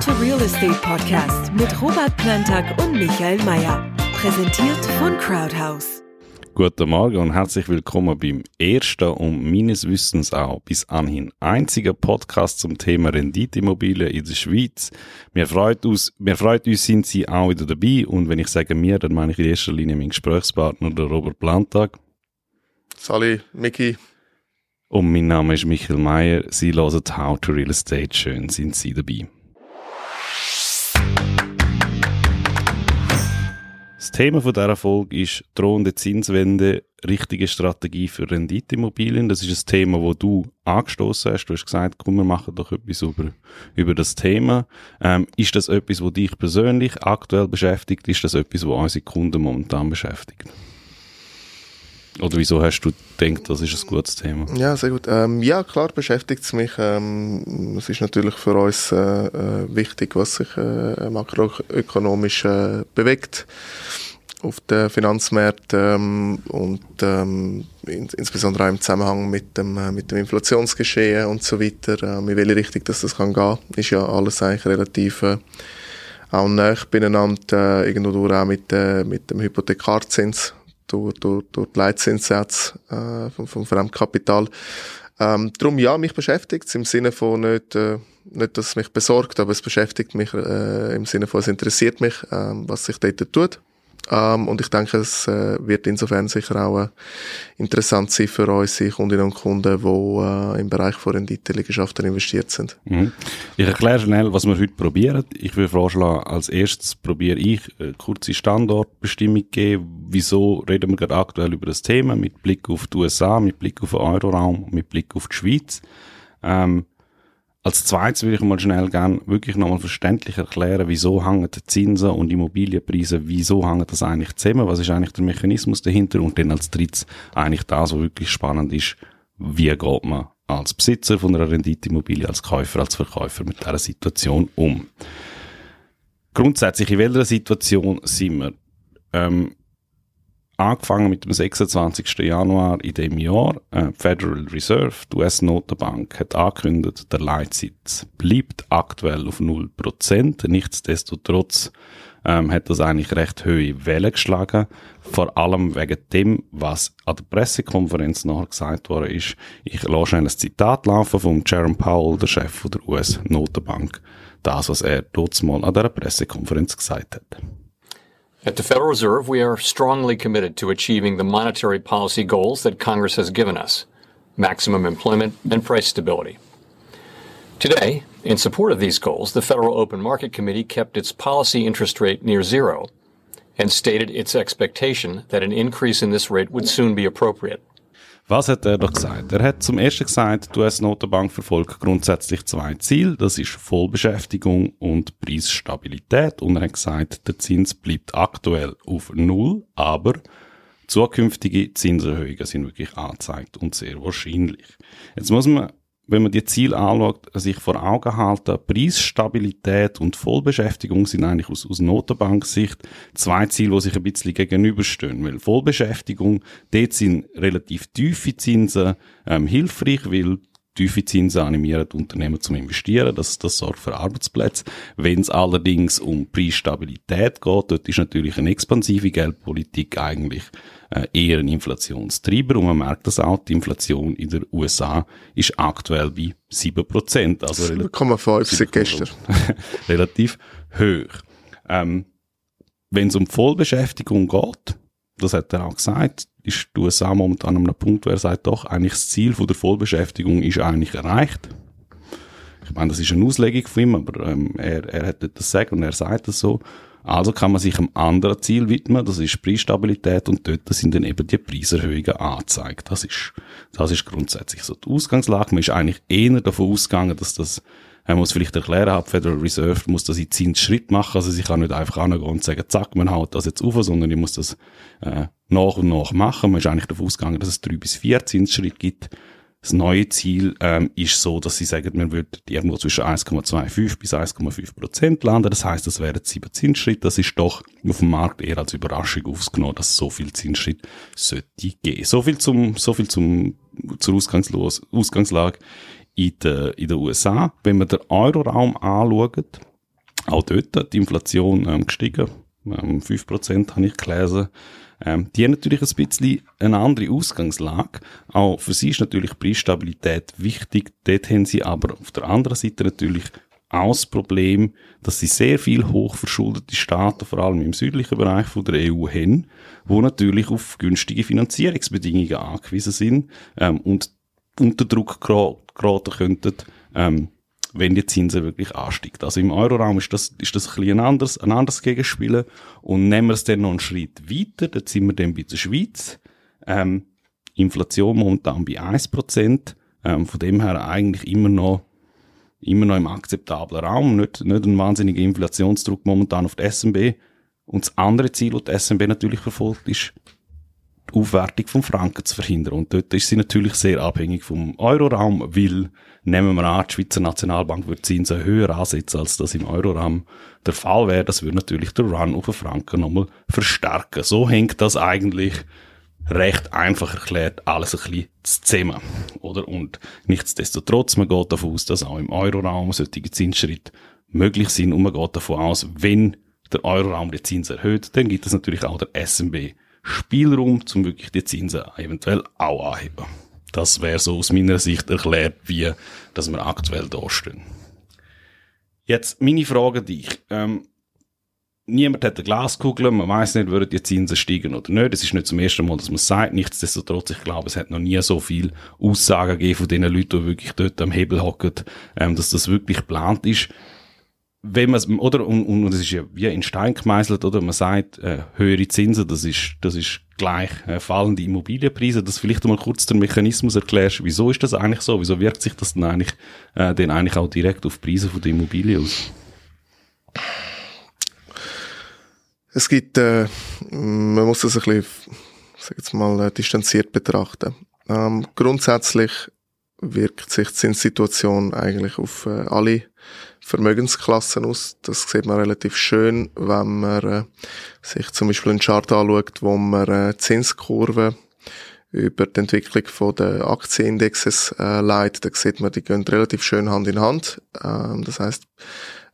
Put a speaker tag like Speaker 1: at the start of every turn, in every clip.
Speaker 1: to Real Estate Podcast mit Robert Plantag und Michael Mayer. Präsentiert von Crowdhouse.
Speaker 2: Guten Morgen und herzlich willkommen beim ersten und meines Wissens auch bis anhin einzigen Podcast zum Thema Renditeimmobilien in der Schweiz. Mir freut uns, mir freut uns, sind Sie auch wieder dabei und wenn ich sage mir, dann meine ich in erster Linie meinen Gesprächspartner, der Robert Plantag.
Speaker 3: Sali, Miki.
Speaker 2: Und mein Name ist Michael Mayer. Sie hören How to Real Estate. Schön sind Sie dabei. Das Thema dieser Folge ist drohende Zinswende, richtige Strategie für Renditeimmobilien. Das ist ein Thema, wo du angestoßen hast. Du hast gesagt, komm, wir machen doch etwas über, über das Thema. Ähm, ist das etwas, wo dich persönlich aktuell beschäftigt? Ist das etwas, wo unsere Kunden momentan beschäftigt? Oder wieso hast du gedacht, das ist ein gutes Thema?
Speaker 3: Ja, sehr gut. Ähm, ja, klar beschäftigt es mich. Ähm, es ist natürlich für uns äh, äh, wichtig, was sich äh, makroökonomisch äh, bewegt auf den Finanzmärkten ähm, und ähm, in, insbesondere auch im Zusammenhang mit dem, äh, mit dem Inflationsgeschehen und so weiter. Äh, in welche Richtung dass das kann gehen, ist ja alles eigentlich relativ äh, auch nah beieinander, äh, irgendwo auch mit, äh, mit dem Hypothekarzins durch, durch, durch die Leitzinssätze äh, vom, vom Fremdkapital. Ähm, darum ja, mich beschäftigt es im Sinne von nicht, äh, nicht, dass es mich besorgt, aber es beschäftigt mich äh, im Sinne von, es interessiert mich, äh, was sich dort tut. Ähm, und ich denke, es äh, wird insofern sicher auch äh, interessant sein für unsere Kundinnen und Kunden, die äh, im Bereich von Renditeliegenschaften investiert sind.
Speaker 2: Mhm. Ich erkläre schnell, was wir heute probieren. Ich würde vorschlagen, als erstes probiere ich eine kurze Standortbestimmung geben. Wieso reden wir gerade aktuell über das Thema mit Blick auf die USA, mit Blick auf den Euroraum, mit Blick auf die Schweiz. Ähm, als zweites würde ich mal schnell gerne wirklich nochmal verständlich erklären, wieso hängen die Zinsen und Immobilienpreise, wieso hängen das eigentlich zusammen, was ist eigentlich der Mechanismus dahinter und dann als drittes eigentlich das, was wirklich spannend ist, wie geht man als Besitzer von einer Renditeimmobilie, als Käufer, als Verkäufer mit dieser Situation um. Grundsätzlich, in welcher Situation sind wir? Ähm, angefangen mit dem 26. Januar in dem Jahr. Äh, Federal Reserve, die US-Notenbank, hat angekündigt, der Leitzins bleibt aktuell auf 0%. Nichtsdestotrotz ähm, hat das eigentlich recht hohe Wellen geschlagen. Vor allem wegen dem, was an der Pressekonferenz nachher gesagt worden ist. Ich lasse ein Zitat laufen von Jerome Powell, der Chef der US-Notenbank. Das, was er dort mal an der Pressekonferenz gesagt hat.
Speaker 4: At the Federal Reserve, we are strongly committed to achieving the monetary policy goals that Congress has given us maximum employment and price stability. Today, in support of these goals, the Federal Open Market Committee kept its policy interest rate near zero and stated its expectation that an increase in this rate would soon be appropriate.
Speaker 2: Was hat er doch gesagt? Er hat zum ersten gesagt, die US-Notenbank verfolgt grundsätzlich zwei Ziele. Das ist Vollbeschäftigung und Preisstabilität. Und er hat gesagt, der Zins bleibt aktuell auf Null, aber zukünftige Zinserhöhungen sind wirklich angezeigt und sehr wahrscheinlich. Jetzt muss man wenn man die Ziele anschaut, sich vor Augen halten, Preisstabilität und Vollbeschäftigung sind eigentlich aus, aus Notenbanksicht zwei Ziele, die sich ein bisschen gegenüberstehen. Weil Vollbeschäftigung, dort sind relativ tiefe Zinsen ähm, hilfreich, weil tiefe Zinsen animieren die Unternehmen zum Investieren. Das, das sorgt für Arbeitsplätze. Wenn es allerdings um Preisstabilität geht, dort ist natürlich eine expansive Geldpolitik eigentlich äh, eher ein Inflationstreiber und man merkt das auch, die Inflation in den USA ist aktuell bei 7%. Also
Speaker 3: 7,5 seit gestern.
Speaker 2: relativ hoch. Ähm, Wenn es um Vollbeschäftigung geht, das hat er auch gesagt, ist die USA momentan an einem Punkt, wo er sagt, doch, eigentlich das Ziel von der Vollbeschäftigung ist eigentlich erreicht. Ich meine, das ist eine Auslegung von ihm, aber ähm, er, er hat das sagen und er sagt das so. Also kann man sich einem anderen Ziel widmen, das ist Preisstabilität und dort sind dann eben die Preiserhöhungen angezeigt. Das ist, das ist grundsätzlich so die Ausgangslage. Man ist eigentlich eher davon ausgegangen, dass das, man muss vielleicht erklären, die Federal Reserve muss das in Zinsschritt machen, also sie kann nicht einfach angehen und sagen, zack, man haut das jetzt auf, sondern ich muss das äh, nach und nach machen. Man ist eigentlich davon ausgegangen, dass es drei bis vier Zinsschritte gibt. Das neue Ziel ähm, ist so, dass sie sagen, man würde irgendwo zwischen 1,25 bis 1,5 Prozent landen. Das heißt, das wären sieben Zinsschritte. Das ist doch auf dem Markt eher als Überraschung aufgenommen, dass es so viel Zinsschritt sollte geben. So viel zum, so viel zum, zur Ausgangslage in den, in den USA. Wenn man den Euroraum anschaut, auch dort die Inflation ähm, gestiegen. Ähm, 5% habe ich gelesen. Ähm, die haben natürlich ein bisschen eine andere Ausgangslage. Auch für sie ist natürlich Preisstabilität wichtig. Dort haben sie aber auf der anderen Seite natürlich auch das Problem, dass sie sehr viel hochverschuldete Staaten, vor allem im südlichen Bereich von der EU, haben, wo natürlich auf günstige Finanzierungsbedingungen angewiesen sind ähm, und unter Druck geraten könnten, ähm, wenn die Zinsen wirklich ansteigen. Also im Euroraum ist das, ist das ein bisschen ein anderes, ein anderes Gegenspiel. Und nehmen wir es dann noch einen Schritt weiter, dann sind wir dann bei der Schweiz. Ähm, Inflation momentan bei 1%. Ähm, von dem her eigentlich immer noch, immer noch im akzeptablen Raum. Nicht, nicht ein wahnsinniger Inflationsdruck momentan auf die SMB. Und das andere Ziel, das die SMB natürlich verfolgt, ist, Aufwertung vom Franken zu verhindern. Und dort ist sie natürlich sehr abhängig vom Euroraum, weil, nehmen wir an, die Schweizer Nationalbank würde Zinsen höher ansetzen, als das im Euroraum der Fall wäre. Das würde natürlich der Run auf den Franken nochmal verstärken. So hängt das eigentlich recht einfach erklärt alles ein bisschen zusammen. Oder? Und nichtsdestotrotz, man geht davon aus, dass auch im Euroraum solche Zinsschritte möglich sind und man geht davon aus, wenn der Euroraum die Zinsen erhöht, dann gibt es natürlich auch der SMB Spielraum, um wirklich die Zinsen eventuell auch anheben. Das wäre so aus meiner Sicht erklärt, wie dass wir aktuell da stehen. Jetzt meine Frage an dich. Ähm, niemand hat eine Glaskugel, man weiß nicht, würden die Zinsen steigen oder nicht. Es ist nicht zum ersten Mal, dass man es sagt. Nichtsdestotrotz, ich glaube, es hat noch nie so viel Aussagen gegeben von den Leuten, die wirklich dort am Hebel hocken, ähm, dass das wirklich geplant ist wenn man oder und, und es ist ja wie in Stein gemeißelt, oder man sagt äh, höhere Zinsen, das ist das ist gleich äh, fallende Immobilienpreise. Das vielleicht mal kurz den Mechanismus erklärst. Wieso ist das eigentlich so? Wieso wirkt sich das dann eigentlich äh, denn eigentlich auch direkt auf die Preise von der Immobilie aus?
Speaker 3: Es gibt, äh, man muss das ein bisschen, sag jetzt mal, äh, distanziert betrachten. Ähm, grundsätzlich wirkt sich die Zinssituation eigentlich auf äh, alle Vermögensklassen aus. Das sieht man relativ schön, wenn man äh, sich zum Beispiel einen Chart anschaut, wo man äh, Zinskurven über die Entwicklung von der Aktienindexes äh, leitet. Da sieht man, die gehen relativ schön Hand in Hand. Ähm, das heißt,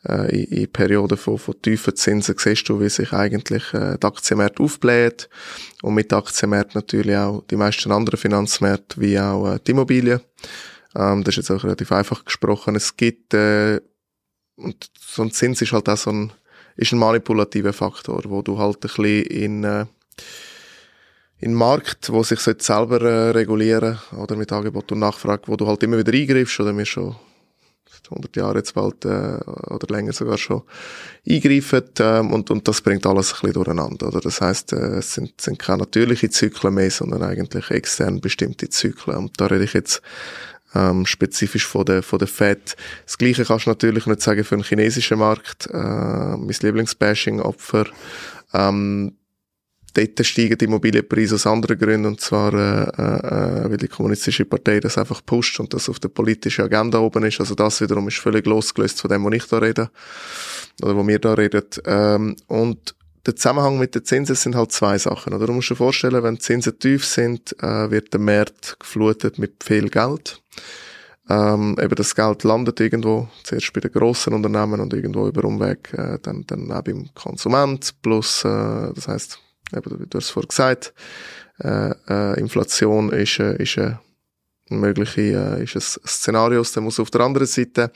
Speaker 3: äh, in, in Perioden von, von tiefen Zinsen siehst du, wie sich eigentlich äh, der Aktienmarkt aufbläht und mit Aktienmarkt natürlich auch die meisten anderen Finanzmärkte wie auch äh, die Immobilien. Ähm, das ist jetzt auch relativ einfach gesprochen. Es gibt äh, und so ein Zins ist halt auch so ein, ist ein manipulativer Faktor, wo du halt ein bisschen in, äh, in Markt, wo sich selber äh, regulieren oder mit Angebot und Nachfrage, wo du halt immer wieder eingreifst oder mir schon 100 Jahre jetzt bald äh, oder länger sogar schon eingreifen ähm, und, und das bringt alles ein bisschen durcheinander. Oder? Das heißt, äh, es sind, sind keine natürlichen Zyklen mehr, sondern eigentlich extern bestimmte Zyklen. Und da rede ich jetzt ähm, spezifisch von der, von der Fed. Das Gleiche kannst du natürlich nicht sagen für den chinesischen Markt. Äh, mein Lieblingsbashing-Opfer. Ähm, dort steigen die Immobilienpreise aus anderen Gründen, und zwar, äh, äh, weil die kommunistische Partei das einfach pusht und das auf der politischen Agenda oben ist. Also das wiederum ist völlig losgelöst von dem, wo ich da rede, oder wo wir da reden. Ähm, und der Zusammenhang mit den Zinsen sind halt zwei Sachen. Oder du musst dir vorstellen, wenn die Zinsen tief sind, äh, wird der Markt geflutet mit viel Geld. Ähm, eben das Geld landet irgendwo, zuerst bei den grossen Unternehmen und irgendwo über Umweg äh, dann, dann auch beim Konsument. Plus, äh, das heißt, eben, du hast es vorhin gesagt, äh, äh, Inflation ist, äh, ist äh, ein mögliche, äh, ist ein Szenario, das muss auf der anderen Seite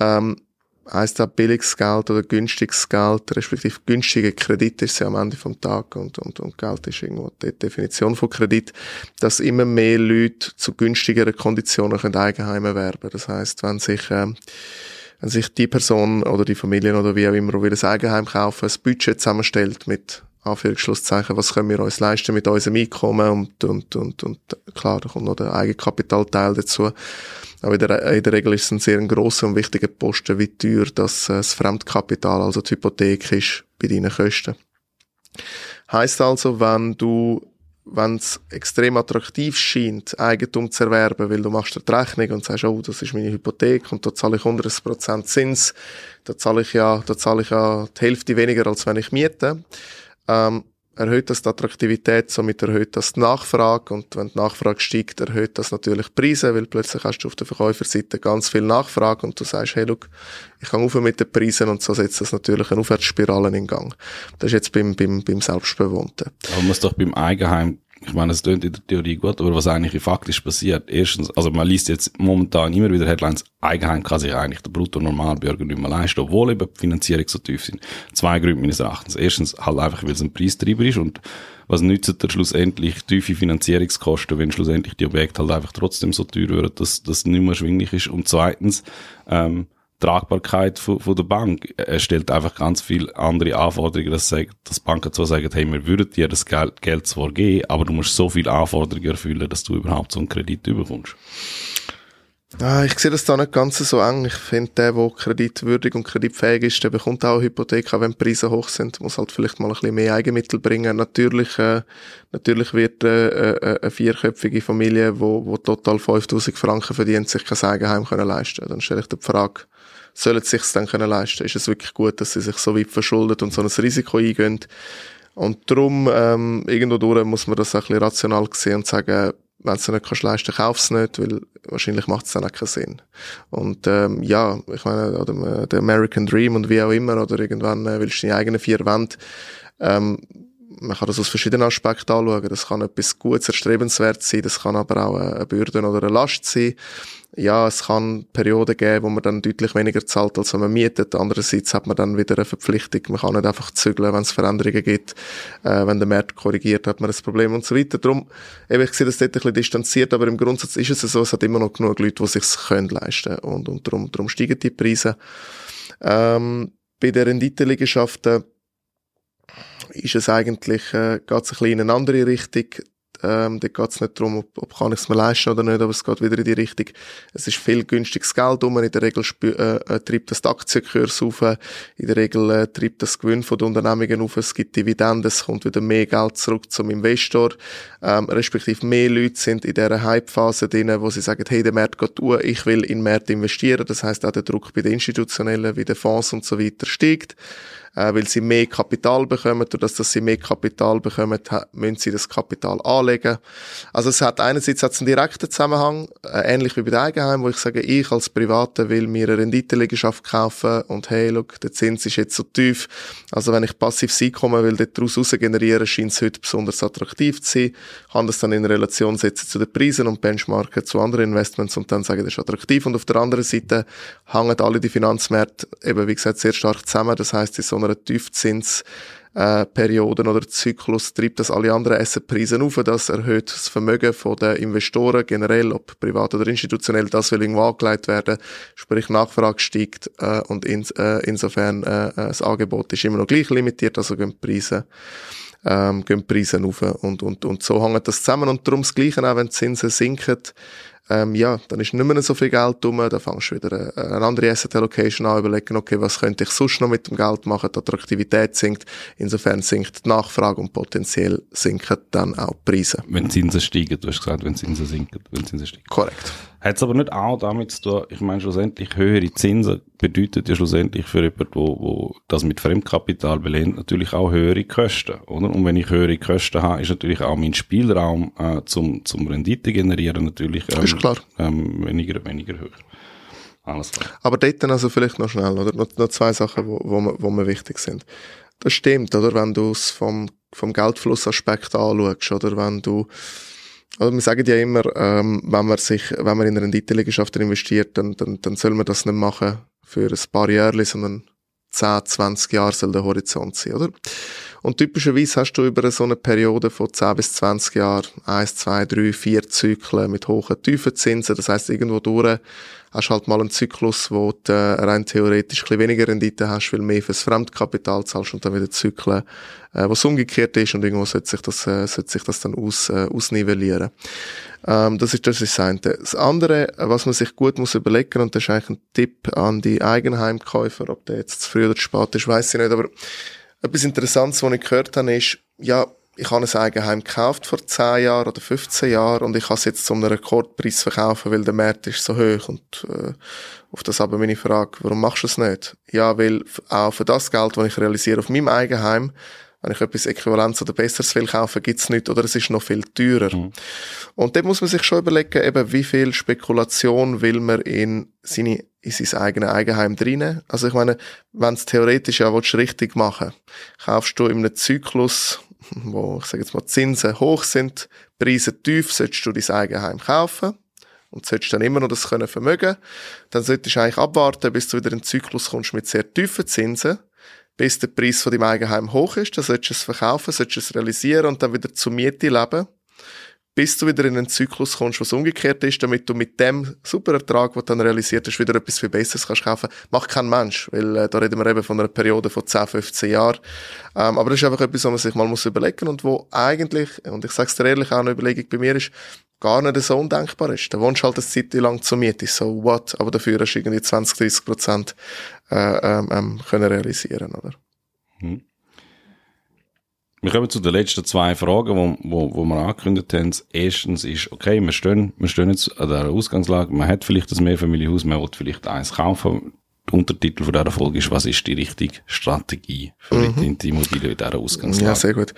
Speaker 3: ähm, heisst auch billiges Geld oder günstiges Geld, respektive günstige Kredit ist ja am Ende vom Tag und, und, und Geld ist irgendwo die Definition von Kredit, dass immer mehr Leute zu günstigeren Konditionen können Eigenheime erwerben. Das heißt, wenn sich, äh, wenn sich die Person oder die Familien oder wie auch immer will ein Eigenheim kaufen, ein Budget zusammenstellt mit Anführungsschlusszeichen, was können wir uns leisten mit unserem Einkommen und, und, und, und klar, da kommt noch der Eigenkapitalteil dazu aber in der, in der Regel ist es ein sehr grosser und wichtiger Posten, wie teuer das, äh, das Fremdkapital, also die Hypothek ist bei deinen Kosten. Heißt also, wenn du wenn es extrem attraktiv scheint, Eigentum zu erwerben, weil du machst dir die Rechnung und sagst, oh, das ist meine Hypothek und da zahle ich 100% Zins, da zahle ich ja, da zahle ich ja die Hälfte weniger, als wenn ich miete. Ähm, erhöht das die Attraktivität, somit erhöht das die Nachfrage und wenn die Nachfrage steigt, erhöht das natürlich die Preise, weil plötzlich hast du auf der Verkäuferseite ganz viel Nachfrage und du sagst, hey, look, ich kann auf mit den Preisen und so setzt das natürlich eine Aufwärtsspirale in Gang. Das ist jetzt beim, beim, beim Selbstbewohnten.
Speaker 2: Aber man muss doch beim Eigenheim ich meine, es klingt in der Theorie gut, aber was eigentlich faktisch passiert, erstens, also man liest jetzt momentan immer wieder Headlines, Eigenheim kann sich eigentlich der Brutto-Normalbürger nicht mehr leisten, obwohl eben die Finanzierung so tief sind. Zwei Gründe meines Erachtens. Erstens halt einfach, weil es ein Preistreiber ist und was nützt dir schlussendlich tiefe Finanzierungskosten, wenn schlussendlich die Objekte halt einfach trotzdem so teuer würden, dass das nicht mehr erschwinglich ist. Und zweitens, ähm, Tragbarkeit von, von der Bank. Er stellt einfach ganz viele andere Anforderungen, dass, dass Banken zwar sagen, hey, wir würden dir das Geld, zwar geben, aber du musst so viele Anforderungen erfüllen, dass du überhaupt so einen Kredit bekommst.
Speaker 3: Ah, ich sehe das da nicht ganz so eng. Ich finde, der, der kreditwürdig und kreditfähig ist, der bekommt auch eine Hypothek, auch wenn die Preise hoch sind, muss halt vielleicht mal ein bisschen mehr Eigenmittel bringen. Natürlich, äh, natürlich wird äh, äh, eine vierköpfige Familie, wo, wo total 5000 Franken verdient, sich kein Eigenheim können leisten. Dann stelle ich die Frage, sollen sie sich dann können leisten? Ist es wirklich gut, dass sie sich so weit verschuldet und so ein Risiko eingehen? Und darum, ähm, irgendwo durch muss man das ein bisschen rational sehen und sagen, wenn es nicht kannst leisten, kauf es nicht, weil wahrscheinlich macht es dann auch keinen Sinn. Und ähm, ja, ich meine, oder, der American Dream und wie auch immer, oder irgendwann äh, willst du deine eigenen vier Wände, ähm, man kann das aus verschiedenen Aspekten anschauen. Das kann etwas Gutes, erstrebenswert sein, das kann aber auch eine Bürde oder eine Last sein ja, es kann Perioden geben, wo man dann deutlich weniger zahlt, als wenn man mietet. Andererseits hat man dann wieder eine Verpflichtung. Man kann nicht einfach zügeln, wenn es Veränderungen gibt. Äh, wenn der Markt korrigiert, hat man das Problem und so weiter. Darum, eben, ich sehe das dort ein bisschen distanziert, aber im Grundsatz ist es so, es hat immer noch genug Leute, die sich können leisten und, und darum, darum steigen die Preise. Ähm, bei den Renditeliegenschaften ist es eigentlich, äh, geht es ein bisschen in eine andere Richtung. Ähm, da geht es nicht darum, ob, ob kann ich es mir leisten oder nicht, aber es geht wieder in die Richtung. Es ist viel günstiges Geld um. In der Regel äh, äh, treibt das die Aktienkurs auf. In der Regel äh, treibt das Gewinn von den Unternehmungen auf. Es gibt Dividenden, es kommt wieder mehr Geld zurück zum Investor. Ähm, respektive mehr Leute sind in dieser Hype-Phase drin, wo sie sagen, hey, der Markt geht durch, ich will in den Markt investieren. Das heißt auch der Druck bei den Institutionellen, wie den Fonds und so weiter steigt äh, weil sie mehr Kapital bekommen. Das, dass sie mehr Kapital bekommen, müssen sie das Kapital anlegen. Also es hat einerseits hat's einen direkten Zusammenhang, äh, ähnlich wie bei Eigenheim, wo ich sage, ich als Privater will mir eine Renditeliegenschaft kaufen und hey, look, der Zins ist jetzt so tief. Also wenn ich passives Einkommen will, daraus raus generieren, scheint es heute besonders attraktiv zu sein. Kann das dann in Relation setzen zu den Preisen und benchmarken zu anderen Investments und dann sagen, das ist attraktiv. Und auf der anderen Seite hängen alle die Finanzmärkte eben, wie gesagt, sehr stark zusammen. Das heißt, in so einer Tiefzins äh, Perioden oder Zyklus treibt das alle anderen Assetpreise auf. Das erhöht das Vermögen den Investoren generell, ob privat oder institutionell, das will irgendwo angelegt werden. Sprich, Nachfrage steigt äh, und in, äh, insofern äh, äh, das Angebot ist immer noch gleich limitiert, also gehen die Preise ähm, gehen die Preise auf und, und, und so hängt das zusammen und darum das Gleiche auch, wenn die Zinsen sinken, ähm, ja, dann ist nicht mehr so viel Geld rum, dann fangst du wieder eine, eine andere Asset Allocation an, überlegen, okay, was könnte ich sonst noch mit dem Geld machen, die Attraktivität sinkt, insofern sinkt die Nachfrage und potenziell sinken dann auch die Preise.
Speaker 2: Wenn Zinsen steigen, du hast gesagt, wenn Zinsen sinken, wenn Zinsen steigen.
Speaker 3: Korrekt.
Speaker 2: Hat es aber nicht auch damit zu tun, ich meine schlussendlich höhere Zinsen bedeutet ja schlussendlich für jemanden, wo, wo das mit Fremdkapital belehnt, natürlich auch höhere Kosten, oder? Und wenn ich höhere Kosten habe, ist natürlich auch mein Spielraum äh, zum, zum Rendite generieren natürlich
Speaker 3: ähm, ist klar.
Speaker 2: Ähm, weniger, weniger hoch.
Speaker 3: Alles klar. Aber dort dann also vielleicht noch schnell, oder? Noch, noch zwei Sachen, wo, wo, wo mir wichtig sind. Das stimmt, oder? Wenn du es vom, vom Geldflussaspekt anschaust, oder wenn du also wir sagen ja immer, ähm, wenn man sich, wenn man in eine Renditeliegenschaft investiert, dann, dann, dann soll man das nicht machen für ein paar Jahre, sondern 10, 20 Jahre soll der Horizont sein, oder? Und typischerweise hast du über so eine Periode von 10 bis 20 Jahren 1, 2, 3, 4 Zyklen mit hohen, tiefen Zinsen. Das heißt, irgendwo durch hast halt mal einen Zyklus, wo du äh, rein theoretisch ein bisschen weniger Rendite hast, weil mehr fürs Fremdkapital zahlst und dann wieder Zyklen, äh, was umgekehrt ist und irgendwo sollte sich das, äh, sollte sich das dann aus, äh, ausnivellieren. Ähm, das ist das, ist das eine. Das andere, was man sich gut muss überlegen, und das ist eigentlich ein Tipp an die Eigenheimkäufer, ob der jetzt zu früh oder zu spät ist, weiß ich nicht, aber etwas Interessantes, was ich gehört habe, ist, ja, ich habe ein Eigenheim gekauft vor 10 Jahren oder 15 Jahren und ich kann es jetzt zu einem Rekordpreis verkaufen, weil der Markt ist so hoch. Und äh, auf das aber meine Frage, warum machst du es nicht? Ja, weil auch für das Geld, das ich realisiere auf meinem Eigenheim, wenn ich etwas Äquivalentes oder Besseres will kaufen, gibt's nicht oder es ist noch viel teurer. Mhm. Und dort muss man sich schon überlegen, eben, wie viel Spekulation will man in seine, in sein eigenes Eigenheim drinnen. Also ich meine, wenn es theoretisch ja willst, richtig machen, kaufst du in einem Zyklus, wo, ich sage jetzt mal, Zinsen hoch sind, Preise tief, solltest du dein Eigenheim kaufen und solltest dann immer noch das können vermögen, dann solltest du eigentlich abwarten, bis du wieder in einen Zyklus kommst mit sehr tiefen Zinsen bis der Preis von deinem Eigenheim hoch ist. Dann solltest du es verkaufen, solltest du es realisieren und dann wieder zur Miete leben, bis du wieder in einen Zyklus kommst, was umgekehrt ist, damit du mit dem super Ertrag, den du dann realisiert hast, wieder etwas viel Besseres kannst kaufen. Macht kein Mensch, weil äh, da reden wir eben von einer Periode von 10, 15 Jahren. Ähm, aber das ist einfach etwas, was man sich mal muss überlegen und wo eigentlich, und ich sage es dir ehrlich, auch eine Überlegung bei mir ist, gar nicht so undenkbar ist. Da wohnst du halt eine Zeit lang zur Miete, so what, aber dafür hast du irgendwie 20, 30 Prozent äh, ähm, ähm, können realisieren, oder? Hm.
Speaker 2: Wir kommen zu den letzten zwei Fragen, wo, wo, wo wir angekündigt haben. Erstens ist, okay, wir stehen, wir stehen jetzt an der Ausgangslage, man hat vielleicht ein Mehrfamilienhaus, man will vielleicht eins kaufen, Untertitel von dieser Folge ist, was ist die richtige Strategie für mhm. die Immobilie in dieser Ausgangslage?
Speaker 3: Ja, sehr gut.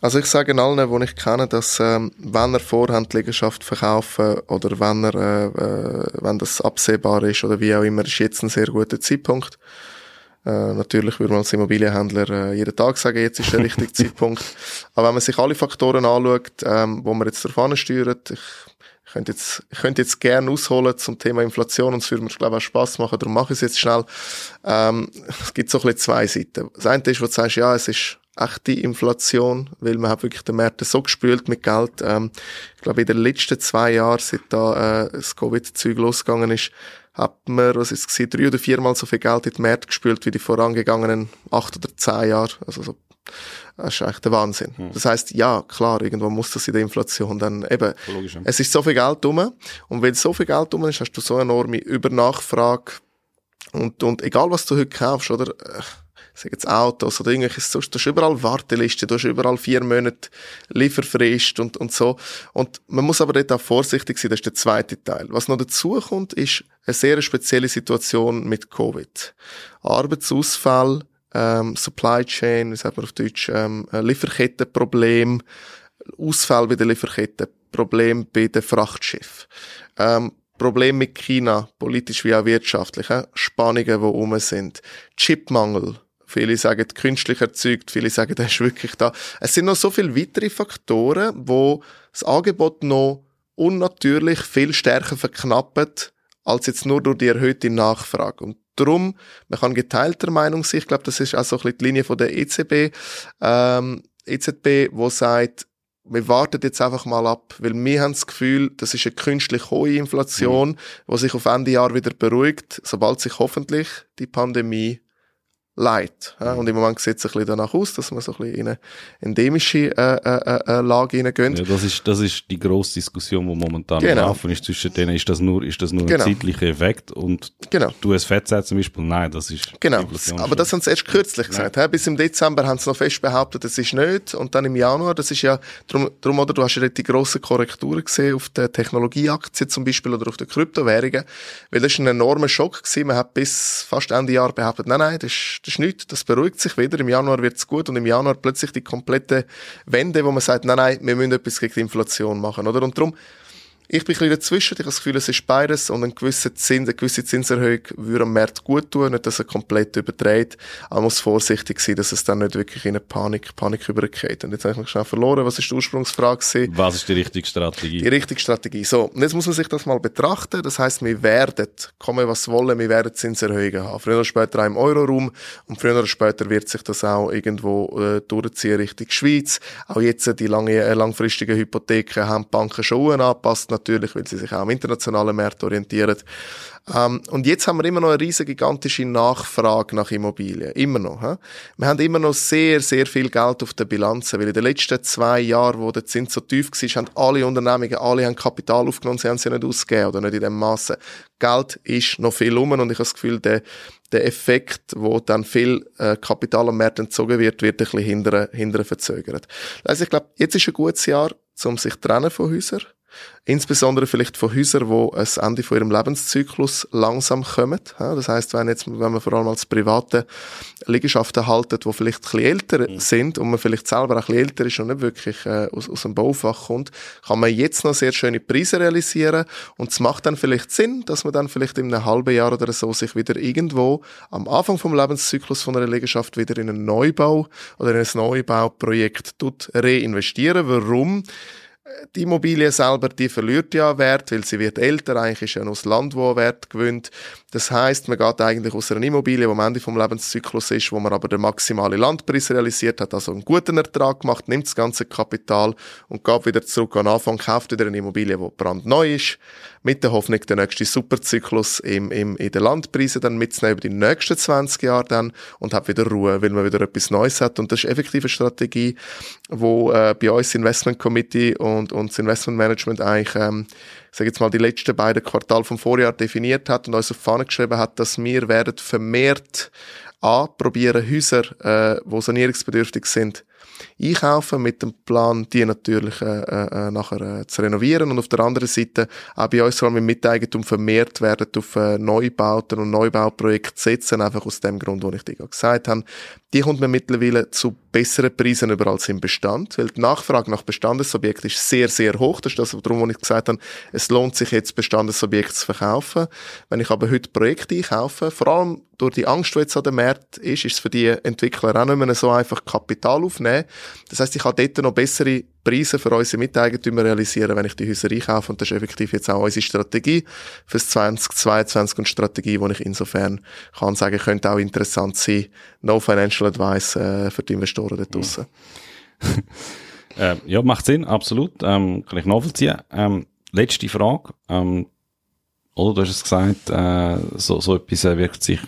Speaker 3: Also ich sage allen, die ich kenne, dass ähm, wenn er vorhat, die Liegenschaft verkaufen oder wenn er, äh, äh, wenn das absehbar ist oder wie auch immer, ist jetzt ein sehr guter Zeitpunkt. Äh, natürlich würde man als Immobilienhändler äh, jeden Tag sagen, jetzt ist der richtige Zeitpunkt. Aber wenn man sich alle Faktoren anschaut, ähm, wo man jetzt davon steuert, ich ich könnte jetzt, ich könnte jetzt gerne ausholen zum Thema Inflation und es würde mir, glaube ich, auch Spass machen, darum mache ich es jetzt schnell. Ähm, es gibt so ein bisschen zwei Seiten. Das eine ist, wo du sagst, ja, es ist echte Inflation, weil man hat wirklich den Märkte so gespült mit Geld. Ähm, ich glaube, in den letzten zwei Jahren, seit da äh, das Covid-Zeug losgegangen ist, hat man, was ist es, drei oder viermal so viel Geld in den Märkte gespült wie die vorangegangenen acht oder zehn Jahre. Also so das ist eigentlich der Wahnsinn. Hm. Das heißt, ja, klar, irgendwo muss das in der Inflation dann eben, Logisch, ja. es ist so viel Geld rum und wenn so viel Geld rum ist, hast du so eine enorme Übernachfrage und, und egal was du heute kaufst, oder, äh, sag jetzt Autos oder irgendwelches sonst, du hast überall Warteliste, du hast überall vier Monate Lieferfrist und, und so. Und man muss aber dort auch vorsichtig sein, das ist der zweite Teil. Was noch dazu kommt, ist eine sehr spezielle Situation mit Covid. Arbeitsausfall, ähm, Supply Chain, wie sagt man auf Deutsch, ähm, Lieferkettenproblem, Ausfall bei der Lieferkette, Problem bei den Frachtschiffen, ähm, Problem mit China, politisch wie auch wirtschaftlich, äh? Spannungen, die rum sind, Chipmangel, Viele sagen künstlich erzeugt, viele sagen, das ist wirklich da. Es sind noch so viele weitere Faktoren, wo das Angebot noch unnatürlich viel stärker verknappt, als jetzt nur durch die erhöhte Nachfrage. Und darum, man kann geteilter Meinung sein, ich glaube, das ist auch so ein bisschen die Linie von der EZB, ähm, EZB, wo sagt, wir warten jetzt einfach mal ab, weil wir haben das Gefühl, das ist eine künstlich hohe Inflation, mhm. die sich auf Ende Jahr wieder beruhigt, sobald sich hoffentlich die Pandemie leid. Ja, und im Moment sieht es ein bisschen danach aus, dass wir so ein bisschen in eine endemische äh, äh, äh, äh Lage hineingehen.
Speaker 2: Ja, das ist, das ist die grosse Diskussion, die momentan genau. laufen ist zwischen denen. Ist das nur, ist das nur genau. ein zeitlicher Effekt? Und
Speaker 3: genau.
Speaker 2: du hast FZ zum Beispiel, nein, das ist
Speaker 3: Genau, aber das haben sie erst kürzlich gesagt. He? Bis im Dezember haben sie noch fest behauptet, das ist nicht. Und dann im Januar, das ist ja, drum, drum oder du hast ja die grossen Korrekturen gesehen auf der Technologieaktien zum Beispiel oder auf den Kryptowährungen. Weil das ist ein enormer Schock gewesen. Man hat bis fast Ende Jahr behauptet, nein, nein, das ist, ist nichts, das beruhigt sich wieder, im Januar wird es gut und im Januar plötzlich die komplette Wende, wo man sagt, nein, nein, wir müssen etwas gegen die Inflation machen, oder? Und darum, ich bin ein bisschen dazwischen. Ich habe das Gefühl, es ist beides und ein gewisser Zins, eine gewisse Zinserhöhung würde am Markt gut tun. Nicht, dass er komplett überträgt. Aber man muss vorsichtig sein, dass es dann nicht wirklich in eine Panik, Panik übergeht. Und jetzt habe ich mich schnell verloren. Was ist die Ursprungsfrage? Gewesen?
Speaker 2: Was ist die richtige Strategie?
Speaker 3: Die richtige Strategie. So. Und jetzt muss man sich das mal betrachten. Das heißt, wir werden, kommen was wollen, wir werden Zinserhöhungen haben. Früher oder später auch im Euroraum. Und früher oder später wird sich das auch irgendwo äh, durchziehen Richtung Schweiz. Auch jetzt die lange, äh, langfristigen Hypotheken haben die Banken schon angepasst natürlich, weil sie sich auch am internationalen Markt orientieren. Ähm, und jetzt haben wir immer noch eine riesige gigantische Nachfrage nach Immobilien. Immer noch. He? Wir haben immer noch sehr, sehr viel Geld auf der Bilanz, weil in den letzten zwei Jahren, wo der Zins so tief war, haben alle Unternehmungen, alle haben Kapital aufgenommen, sie haben sie nicht ausgegeben oder nicht in dem Maße. Geld ist noch viel um und ich habe das Gefühl, der, der Effekt, wo dann viel äh, Kapital am Markt entzogen wird, wird ein bisschen hindern, hindern verzögert. Also ich glaube, jetzt ist ein gutes Jahr, um sich trennen von Häusern Insbesondere vielleicht von Häusern, die ans Ende von ihrem Lebenszyklus langsam kommen. Das heißt, wenn jetzt, wenn man vor allem als private Liegenschaften haltet, die vielleicht ein bisschen älter mhm. sind und man vielleicht selber auch ein bisschen älter ist und nicht wirklich äh, aus, aus dem Baufach kommt, kann man jetzt noch sehr schöne Preise realisieren und es macht dann vielleicht Sinn, dass man dann vielleicht in einem halben Jahr oder so sich wieder irgendwo am Anfang vom Lebenszyklus von einer Liegenschaft wieder in einen Neubau oder in ein Neubauprojekt reinvestieren. Warum? Die Immobilie selber, die verliert ja Wert, weil sie wird älter, eigentlich ist ja noch das Land, wo Wert gewinnt. Das heißt, man geht eigentlich aus einer Immobilie, die am Ende vom Lebenszyklus ist, wo man aber den maximalen Landpreis realisiert hat, also einen guten Ertrag gemacht, nimmt das ganze Kapital und geht wieder zurück an Anfang, kauft wieder eine Immobilie, die brandneu ist, mit der Hoffnung, den nächsten Superzyklus im, im, in den Landpreisen dann mitzunehmen über die nächsten 20 Jahre dann und hat wieder Ruhe, weil man wieder etwas Neues hat. Und das ist effektive Strategie, wo äh, bei uns Investment Committee und, und das Investment Management eigentlich, ähm, sage jetzt mal, die letzten beiden Quartale vom Vorjahr definiert hat und uns auf Fahne geschrieben hat, dass wir werden vermehrt anprobieren, Häuser, äh, die sanierungsbedürftig sind, einkaufen, mit dem Plan, die natürlich äh, äh, nachher äh, zu renovieren und auf der anderen Seite auch bei uns vor allem im Miteigentum vermehrt werden auf äh, Neubauten und Neubauprojekte setzen, einfach aus dem Grund, den ich dir gesagt habe. Die kommt man mittlerweile zu besseren Preisen überall im Bestand, weil die Nachfrage nach Bestandsobjekten ist sehr, sehr hoch. Das ist das, warum ich gesagt habe, es lohnt sich jetzt, Bestandesobjekte zu verkaufen. Wenn ich aber heute Projekte einkaufe, vor allem durch die Angst, die jetzt an dem Markt ist, ist es für die Entwickler auch nicht mehr so einfach Kapital aufnehmen. Das heißt, ich kann dort noch bessere Preise für unsere Miteigentümer realisieren, wenn ich die Häuser einkaufe. Und das ist effektiv jetzt auch unsere Strategie fürs 2022 und Strategie, die ich insofern kann sagen, könnte auch interessant sein. No Financial Advice äh, für die Investoren dort draussen.
Speaker 2: äh, ja, macht Sinn, absolut. Ähm, kann ich nachvollziehen. Ähm, letzte Frage. Ähm, oder du hast es gesagt, äh, so, so etwas wirkt sich,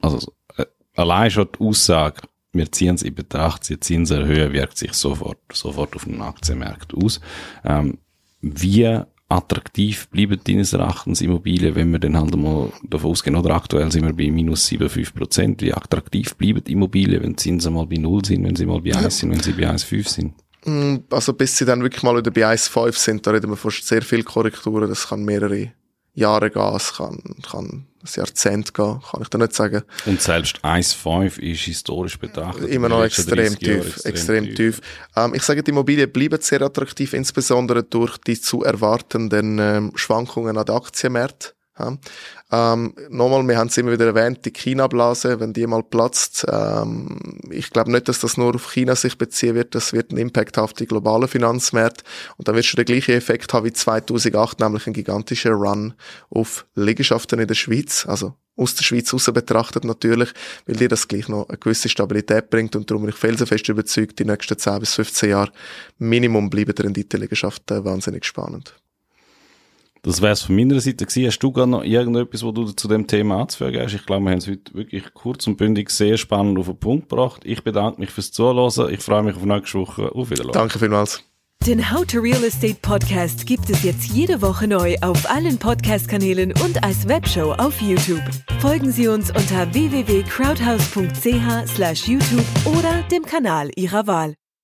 Speaker 2: also äh, allein schon die Aussage, wir ziehen es in Betracht, die Zinserhöhe wirkt sich sofort, sofort auf den Aktienmarkt aus. Ähm, wie attraktiv bleiben deines Erachtens Immobilien, wenn wir dann halt mal davon ausgehen, oder aktuell sind wir bei minus 7,5 Prozent. Wie attraktiv bleiben Immobilien, wenn die Zinsen mal bei Null sind, wenn sie mal bei 1 sind, wenn sie bei 1,5 sind?
Speaker 3: Mm, also bis sie dann wirklich mal wieder bei 1,5 sind, da reden wir von sehr viel Korrekturen, das kann mehrere Jahre gehen, es kann, kann ein Jahrzehnt gehen, kann ich da nicht sagen.
Speaker 2: Und selbst 1,5 ist historisch betrachtet.
Speaker 3: Immer noch extrem tief, extrem, extrem tief. tief. Ähm, ich sage, die Immobilien bleiben sehr attraktiv, insbesondere durch die zu erwartenden ähm, Schwankungen an den Aktienmärkten. Ja. Ähm, nochmal, wir haben es immer wieder erwähnt, die China-Blase, wenn die mal platzt, ähm, ich glaube nicht, dass das nur auf China sich beziehen wird, das wird einen Impact auf die globalen Finanzmärkte und dann wird schon der gleiche Effekt haben wie 2008, nämlich ein gigantischer Run auf Liegenschaften in der Schweiz, also aus der Schweiz raus betrachtet natürlich, weil dir das gleich noch eine gewisse Stabilität bringt und darum bin ich felsenfest überzeugt, die nächsten 10 bis 15 Jahre Minimum bleiben die Renditeliegenschaften wahnsinnig spannend.
Speaker 2: Das wäre es von meiner Seite gewesen. Hast du gar noch irgendetwas, wo du zu dem Thema anzufügen hast? Ich glaube, wir haben es heute wirklich kurz und bündig sehr spannend auf den Punkt gebracht. Ich bedanke mich fürs Zuhören. Ich freue mich auf nächste Woche. Auf Wiedersehen.
Speaker 3: Danke vielmals.
Speaker 1: Den How to Real Estate Podcast gibt es jetzt jede Woche neu auf allen Podcast-Kanälen und als Webshow auf YouTube. Folgen Sie uns unter www.crowdhouse.ch/youtube oder dem Kanal Ihrer Wahl.